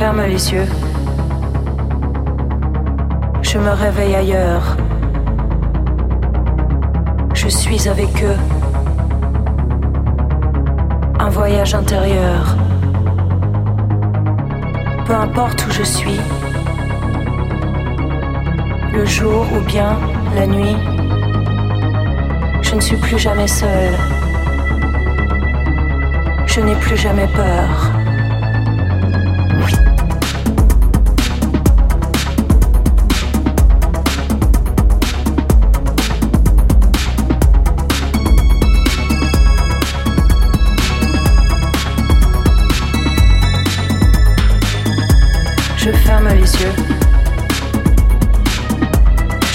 ferme les yeux. Je me réveille ailleurs. Je suis avec eux. Un voyage intérieur. Peu importe où je suis. Le jour ou bien la nuit. Je ne suis plus jamais seule. Je n'ai plus jamais peur.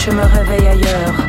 Je me réveille ailleurs.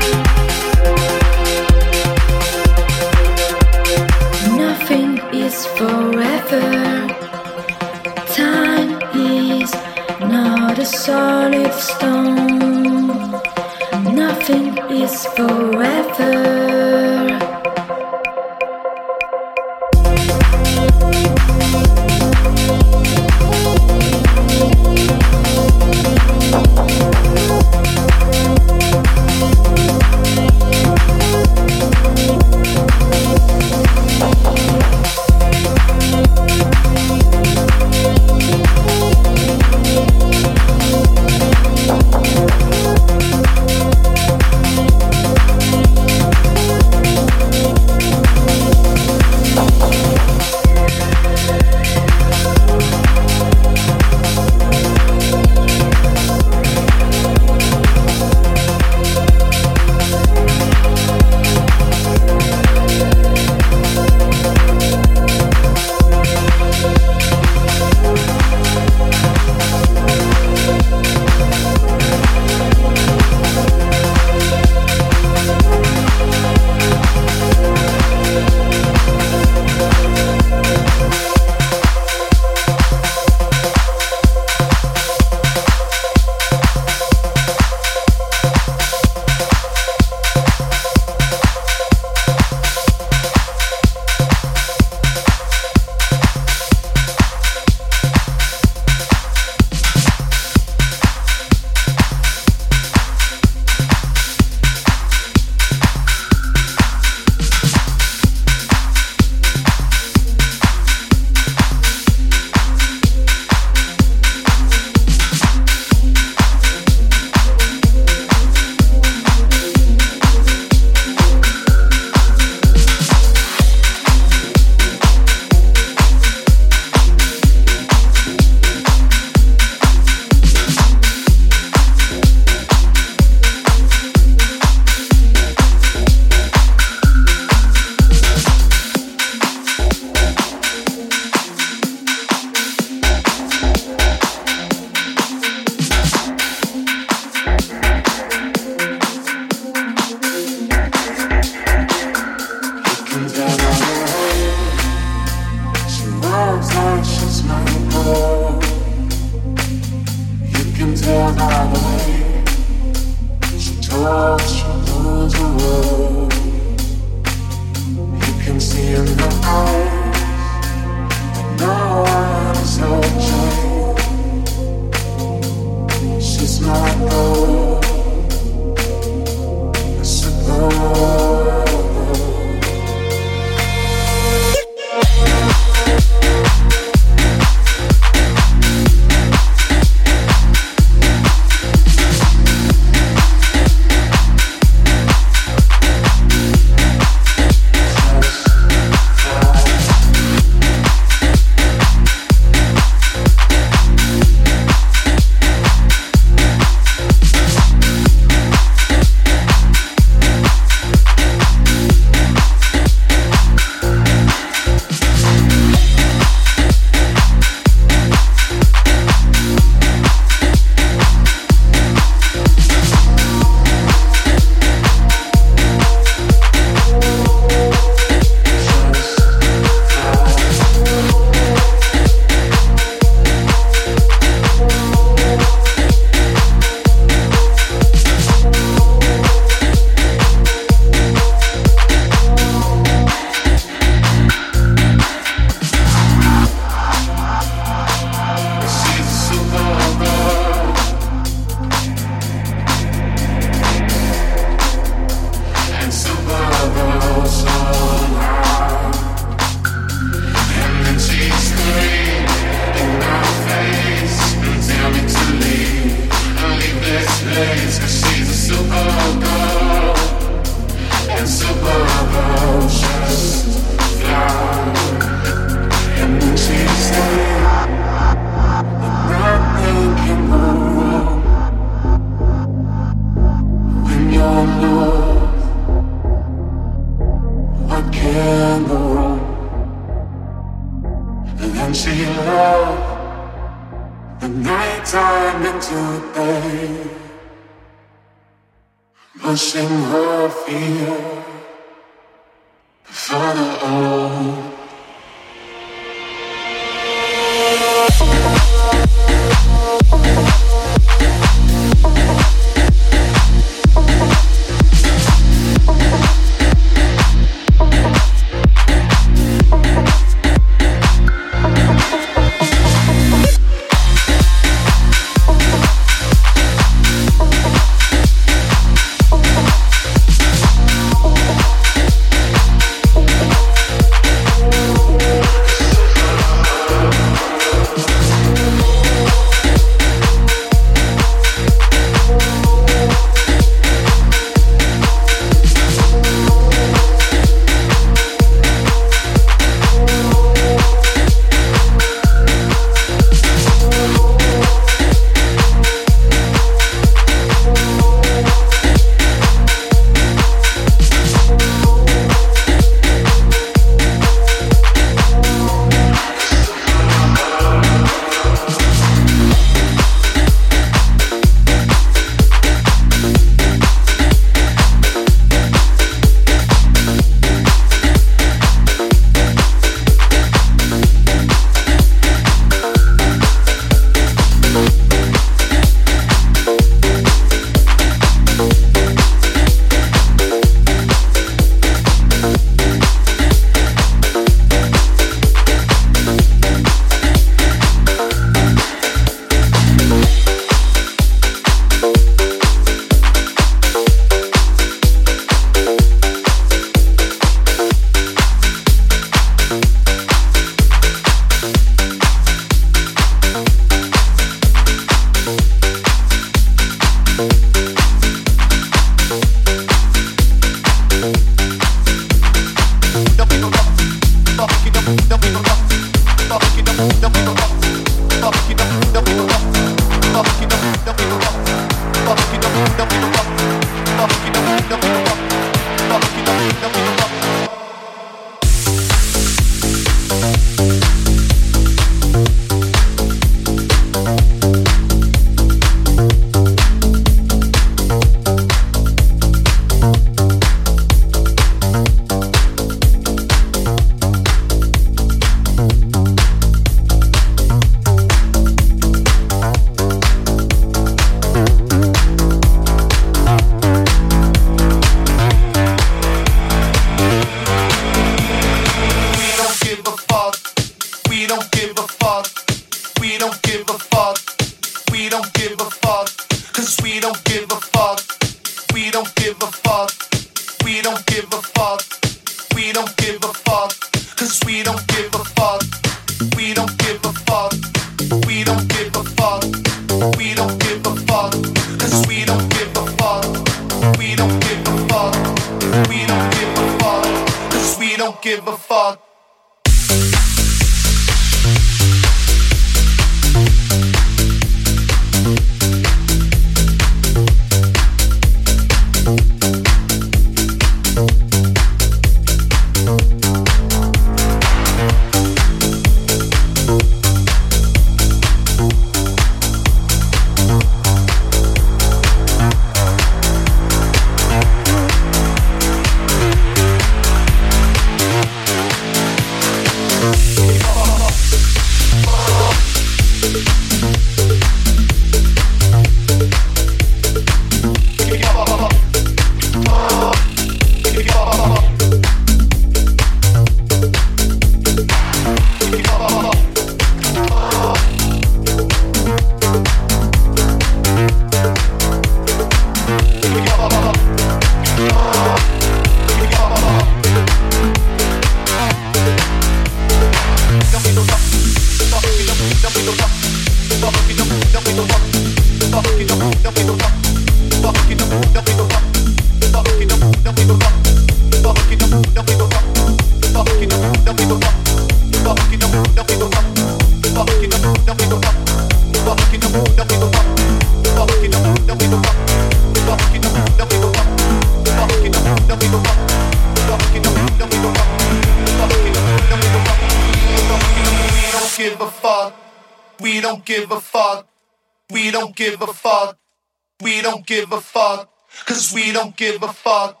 We don't give a fuck. Cause we don't give a fuck.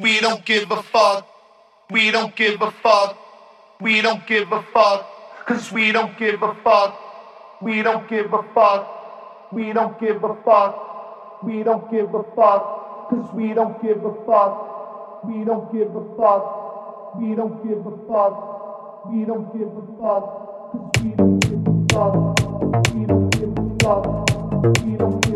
We don't give a fuck. We don't give a fuck. We don't give a fuck. Cause we don't give a fuck. We don't give a fuck. We don't give a fuck. We don't give a fuck. Cause we don't give a fuck. We don't give a fuck. We don't give a fuck. We don't give a fuck. We don't give a fuck. We don't give a fuck. We don't give a fuck.